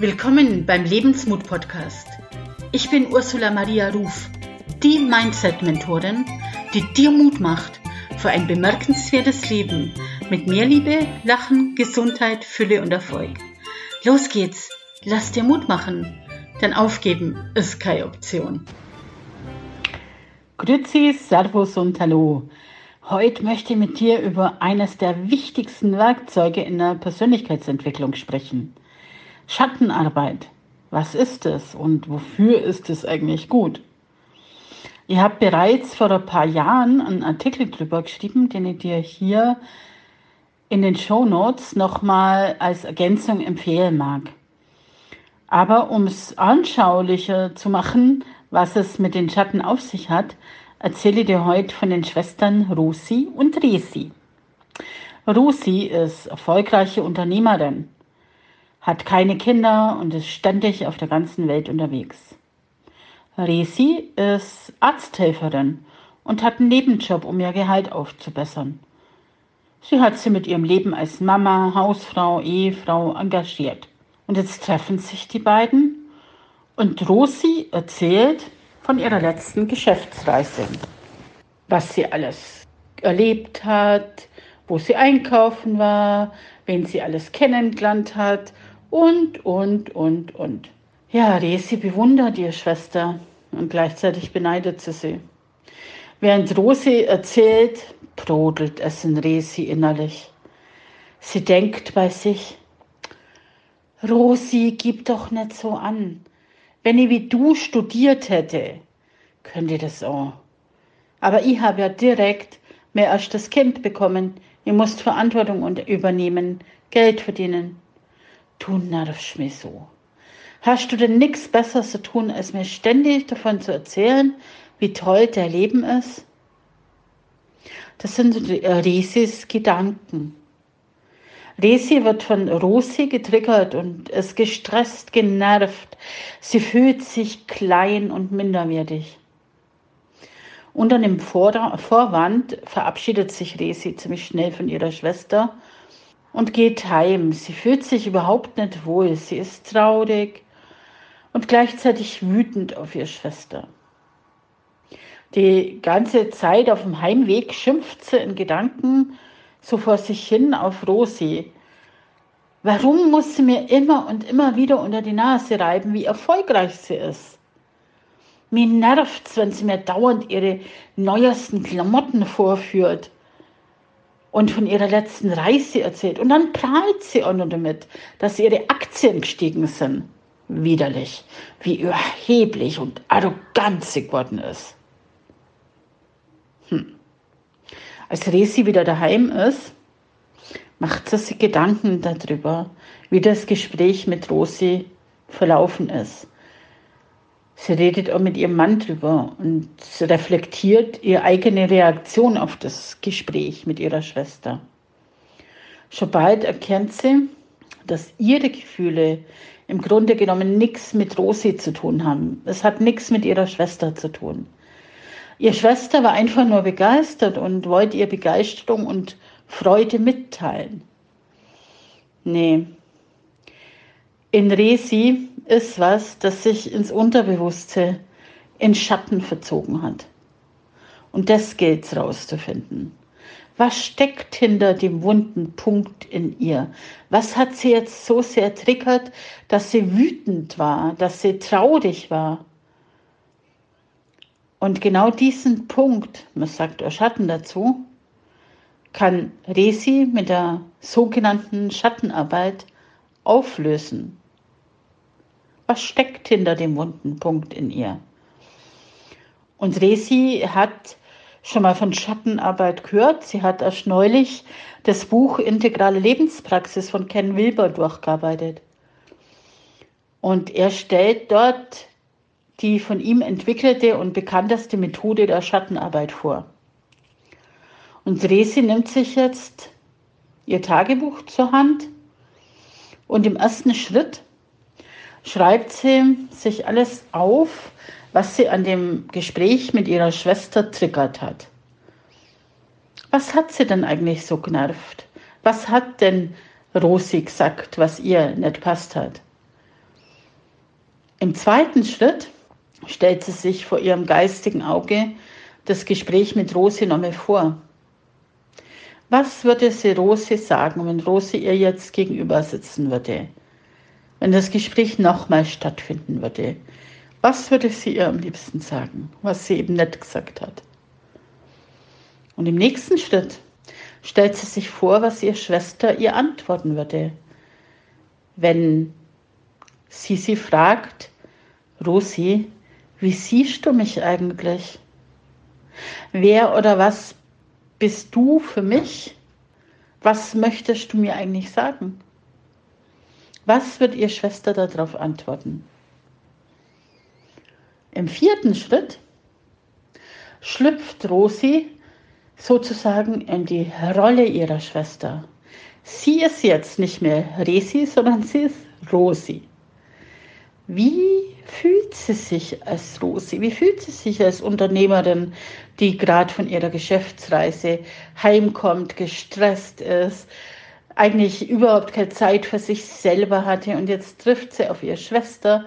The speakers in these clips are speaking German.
Willkommen beim Lebensmut Podcast. Ich bin Ursula Maria Ruf, die Mindset-Mentorin, die dir Mut macht für ein bemerkenswertes Leben mit mehr Liebe, Lachen, Gesundheit, Fülle und Erfolg. Los geht's, lass dir Mut machen, denn aufgeben ist keine Option. Grüezi, Servus und Hallo. Heute möchte ich mit dir über eines der wichtigsten Werkzeuge in der Persönlichkeitsentwicklung sprechen – Schattenarbeit. Was ist es und wofür ist es eigentlich gut? Ihr habt bereits vor ein paar Jahren einen Artikel drüber geschrieben, den ich dir hier in den Show Notes nochmal als Ergänzung empfehlen mag. Aber um es anschaulicher zu machen, was es mit den Schatten auf sich hat, erzähle ich dir heute von den Schwestern Rosi und Resi. Rosi ist erfolgreiche Unternehmerin hat keine Kinder und ist ständig auf der ganzen Welt unterwegs. Resi ist Arzthelferin und hat einen Nebenjob, um ihr Gehalt aufzubessern. Sie hat sie mit ihrem Leben als Mama, Hausfrau, Ehefrau engagiert. Und jetzt treffen sich die beiden und Rosi erzählt von ihrer letzten Geschäftsreise. Was sie alles erlebt hat, wo sie einkaufen war, wen sie alles kennengelernt hat und, und, und, und. Ja, Resi bewundert ihr Schwester und gleichzeitig beneidet sie sie. Während Rosi erzählt, brodelt es in Resi innerlich. Sie denkt bei sich, Rosi, gib doch nicht so an. Wenn ich wie du studiert hätte, könnte ich das auch. Aber ich habe ja direkt mehr als das Kind bekommen. Ihr musst Verantwortung übernehmen, Geld verdienen. Du nervst mich so. Hast du denn nichts Besseres zu tun, als mir ständig davon zu erzählen, wie toll der Leben ist? Das sind Resis Gedanken. Resi wird von Rosi getriggert und ist gestresst, genervt. Sie fühlt sich klein und minderwertig. Unter dem Vorwand verabschiedet sich Resi ziemlich schnell von ihrer Schwester und geht heim. Sie fühlt sich überhaupt nicht wohl. Sie ist traurig und gleichzeitig wütend auf ihre Schwester. Die ganze Zeit auf dem Heimweg schimpft sie in Gedanken so vor sich hin auf Rosi. Warum muss sie mir immer und immer wieder unter die Nase reiben, wie erfolgreich sie ist? Mir nervt's, wenn sie mir dauernd ihre neuesten Klamotten vorführt und von ihrer letzten Reise erzählt. Und dann prahlt sie auch noch damit, dass ihre Aktien gestiegen sind. Widerlich, wie überheblich und arrogant sie geworden ist. Hm. Als Resi wieder daheim ist, macht sie sich Gedanken darüber, wie das Gespräch mit Rosi verlaufen ist. Sie redet auch mit ihrem Mann drüber und reflektiert ihre eigene Reaktion auf das Gespräch mit ihrer Schwester. Schon bald erkennt sie, dass ihre Gefühle im Grunde genommen nichts mit Rosi zu tun haben. Es hat nichts mit ihrer Schwester zu tun. Ihre Schwester war einfach nur begeistert und wollte ihr Begeisterung und Freude mitteilen. Nee. In Resi ist was, das sich ins Unterbewusste in Schatten verzogen hat. Und das gilt es rauszufinden. Was steckt hinter dem wunden Punkt in ihr? Was hat sie jetzt so sehr triggert, dass sie wütend war, dass sie traurig war? Und genau diesen Punkt, man sagt auch Schatten dazu, kann Resi mit der sogenannten Schattenarbeit auflösen. Was steckt hinter dem wunden Punkt in ihr? Und Resi hat schon mal von Schattenarbeit gehört. Sie hat erst neulich das Buch Integrale Lebenspraxis von Ken Wilber durchgearbeitet. Und er stellt dort die von ihm entwickelte und bekannteste Methode der Schattenarbeit vor. Und Resi nimmt sich jetzt ihr Tagebuch zur Hand und im ersten Schritt schreibt sie sich alles auf, was sie an dem Gespräch mit ihrer Schwester triggert hat. Was hat sie denn eigentlich so genervt? Was hat denn Rosi gesagt, was ihr nicht passt hat? Im zweiten Schritt stellt sie sich vor ihrem geistigen Auge das Gespräch mit Rosi nochmal vor. Was würde sie Rosi sagen, wenn Rosi ihr jetzt gegenüber sitzen würde? Wenn das Gespräch nochmal stattfinden würde? Was würde sie ihr am liebsten sagen, was sie eben nicht gesagt hat? Und im nächsten Schritt stellt sie sich vor, was ihre Schwester ihr antworten würde, wenn sie sie fragt, Rosi, wie siehst du mich eigentlich? Wer oder was bist du für mich? Was möchtest du mir eigentlich sagen? Was wird ihr Schwester darauf antworten? Im vierten Schritt schlüpft Rosi sozusagen in die Rolle ihrer Schwester. Sie ist jetzt nicht mehr Resi, sondern sie ist Rosi. Wie fühlt sie sich als Rosi? Wie fühlt sie sich als Unternehmerin, die gerade von ihrer Geschäftsreise heimkommt, gestresst ist, eigentlich überhaupt keine Zeit für sich selber hatte und jetzt trifft sie auf ihre Schwester.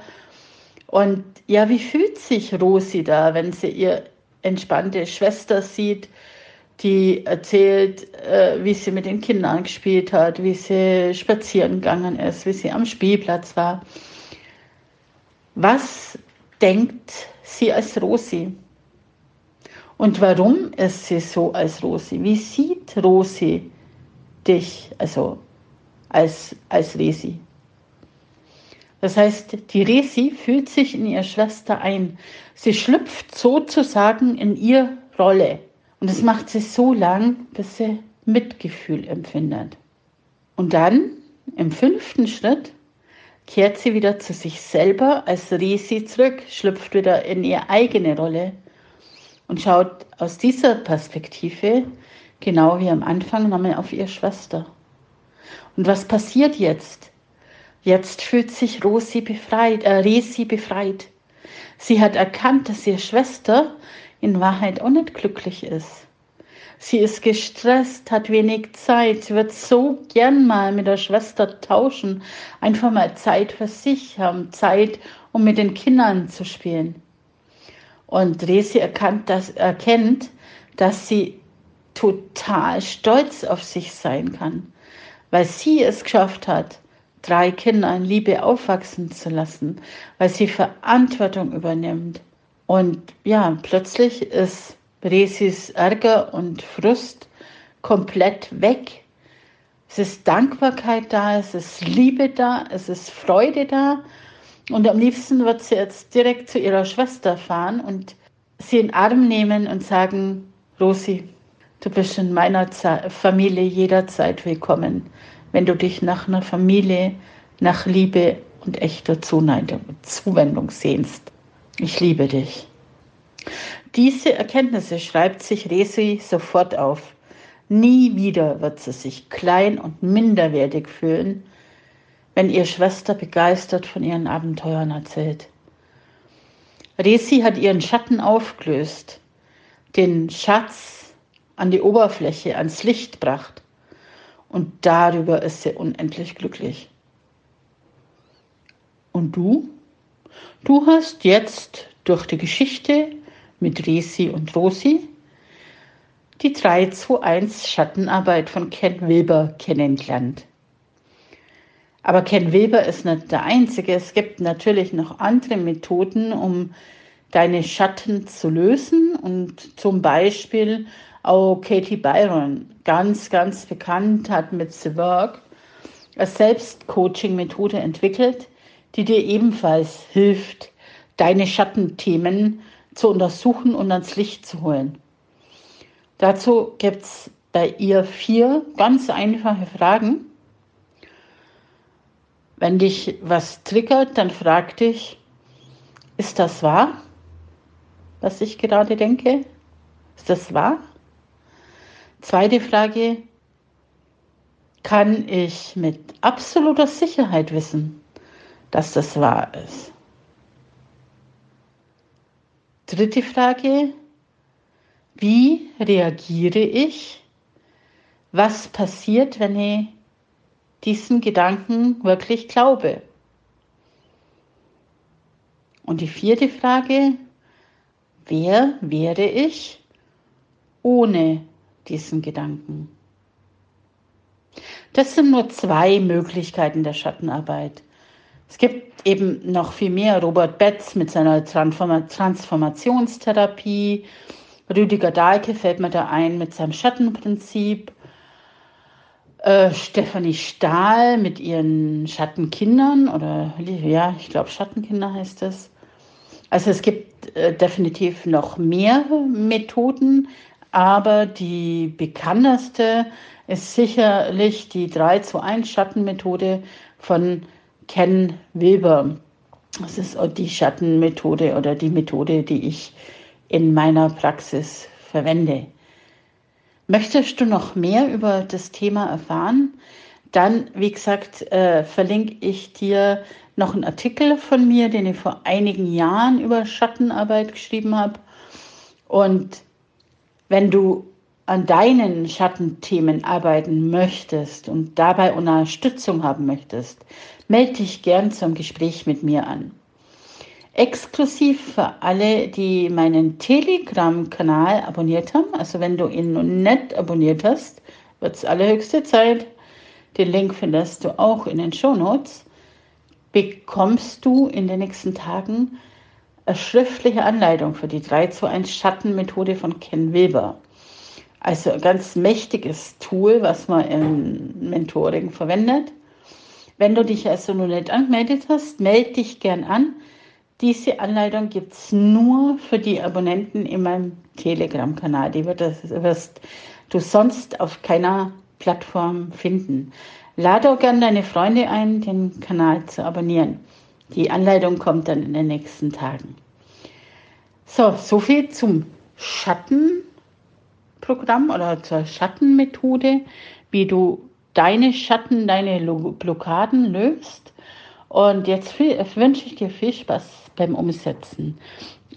Und ja, wie fühlt sich Rosi da, wenn sie ihre entspannte Schwester sieht, die erzählt, äh, wie sie mit den Kindern gespielt hat, wie sie spazieren gegangen ist, wie sie am Spielplatz war. Was denkt sie als Rosi? Und warum ist sie so als Rosi? Wie sieht Rosi dich, also als, als Resi? Das heißt, die Resi fühlt sich in ihre Schwester ein. Sie schlüpft sozusagen in ihre Rolle. Und das macht sie so lang, bis sie Mitgefühl empfindet. Und dann, im fünften Schritt, kehrt sie wieder zu sich selber als Resi zurück, schlüpft wieder in ihre eigene Rolle und schaut aus dieser Perspektive, genau wie am Anfang, nochmal auf ihre Schwester. Und was passiert jetzt? Jetzt fühlt sich Rosi befreit, äh, Resi befreit. Sie hat erkannt, dass ihre Schwester in Wahrheit auch nicht glücklich ist. Sie ist gestresst, hat wenig Zeit. Sie wird so gern mal mit der Schwester tauschen, einfach mal Zeit für sich haben, Zeit, um mit den Kindern zu spielen. Und Resi erkannt, dass, erkennt, dass sie total stolz auf sich sein kann, weil sie es geschafft hat, drei Kinder in Liebe aufwachsen zu lassen, weil sie Verantwortung übernimmt und ja, plötzlich ist Resis Ärger und Frust komplett weg. Es ist Dankbarkeit da, es ist Liebe da, es ist Freude da. Und am liebsten wird sie jetzt direkt zu ihrer Schwester fahren und sie in den Arm nehmen und sagen, Rosi, du bist in meiner Familie jederzeit willkommen, wenn du dich nach einer Familie, nach Liebe und echter Zuwendung sehnst. Ich liebe dich. Diese Erkenntnisse schreibt sich Resi sofort auf. Nie wieder wird sie sich klein und minderwertig fühlen, wenn ihr Schwester begeistert von ihren Abenteuern erzählt. Resi hat ihren Schatten aufgelöst, den Schatz an die Oberfläche, ans Licht gebracht. Und darüber ist sie unendlich glücklich. Und du? Du hast jetzt durch die Geschichte mit Resi und Rosi die 3-2-1 Schattenarbeit von Ken Wilber kennengelernt. Aber Ken Wilber ist nicht der Einzige. Es gibt natürlich noch andere Methoden, um deine Schatten zu lösen. Und zum Beispiel auch Katie Byron, ganz, ganz bekannt, hat mit The Work eine Selbstcoaching-Methode entwickelt, die dir ebenfalls hilft, deine Schattenthemen zu untersuchen und ans Licht zu holen. Dazu gibt es bei ihr vier ganz einfache Fragen. Wenn dich was triggert, dann frag dich, ist das wahr, was ich gerade denke? Ist das wahr? Zweite Frage, kann ich mit absoluter Sicherheit wissen, dass das wahr ist? Dritte Frage, wie reagiere ich? Was passiert, wenn ich diesen Gedanken wirklich glaube? Und die vierte Frage, wer wäre ich ohne diesen Gedanken? Das sind nur zwei Möglichkeiten der Schattenarbeit. Es gibt eben noch viel mehr. Robert Betz mit seiner Transformationstherapie. Rüdiger Dahlke fällt mir da ein mit seinem Schattenprinzip. Äh, Stefanie Stahl mit ihren Schattenkindern oder ja, ich glaube Schattenkinder heißt es. Also es gibt äh, definitiv noch mehr Methoden, aber die bekannteste ist sicherlich die 3 zu 1 Schattenmethode von Ken Wilber. Das ist die Schattenmethode oder die Methode, die ich in meiner Praxis verwende. Möchtest du noch mehr über das Thema erfahren? Dann, wie gesagt, äh, verlinke ich dir noch einen Artikel von mir, den ich vor einigen Jahren über Schattenarbeit geschrieben habe. Und wenn du an deinen Schattenthemen arbeiten möchtest und dabei Unterstützung haben möchtest, melde dich gern zum Gespräch mit mir an. Exklusiv für alle, die meinen Telegram-Kanal abonniert haben, also wenn du ihn noch nicht abonniert hast, wird es allerhöchste Zeit. Den Link findest du auch in den Show Notes. Bekommst du in den nächsten Tagen schriftliche Anleitung für die 3 zu 1 Schattenmethode von Ken Wilber. Also ein ganz mächtiges Tool, was man im Mentoring verwendet. Wenn du dich also noch nicht angemeldet hast, melde dich gern an. Diese Anleitung gibt es nur für die Abonnenten in meinem Telegram-Kanal. Die wirst du sonst auf keiner Plattform finden. Lade auch gerne deine Freunde ein, den Kanal zu abonnieren. Die Anleitung kommt dann in den nächsten Tagen. So, soviel zum Schatten Programm oder zur Schattenmethode, wie du deine Schatten, deine Blockaden löst. Und jetzt wünsche ich dir viel Spaß beim Umsetzen.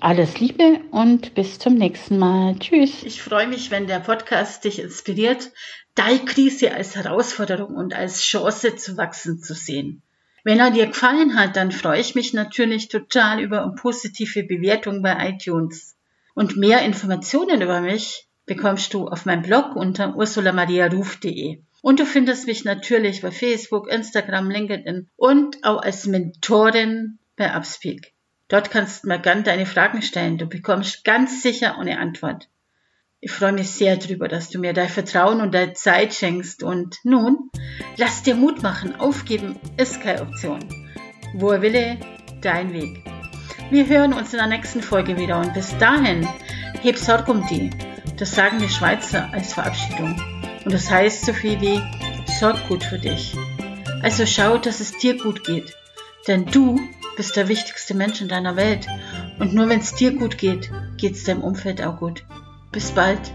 Alles Liebe und bis zum nächsten Mal. Tschüss. Ich freue mich, wenn der Podcast dich inspiriert, deine Krise als Herausforderung und als Chance zu wachsen zu sehen. Wenn er dir gefallen hat, dann freue ich mich natürlich total über positive Bewertung bei iTunes. Und mehr Informationen über mich bekommst du auf meinem Blog unter ursulamariaruf.de. Und du findest mich natürlich bei Facebook, Instagram, LinkedIn und auch als Mentorin bei Upspeak. Dort kannst du mir gern deine Fragen stellen. Du bekommst ganz sicher eine Antwort. Ich freue mich sehr darüber, dass du mir dein Vertrauen und deine Zeit schenkst. Und nun, lass dir Mut machen. Aufgeben ist keine Option. Wo er wille, dein Weg. Wir hören uns in der nächsten Folge wieder und bis dahin, heb Sorg um die. Das sagen wir Schweizer als Verabschiedung. Und das heißt so viel wie, sorg gut für dich. Also schau, dass es dir gut geht. Denn du bist der wichtigste Mensch in deiner Welt. Und nur wenn es dir gut geht, geht es deinem Umfeld auch gut. Bis bald.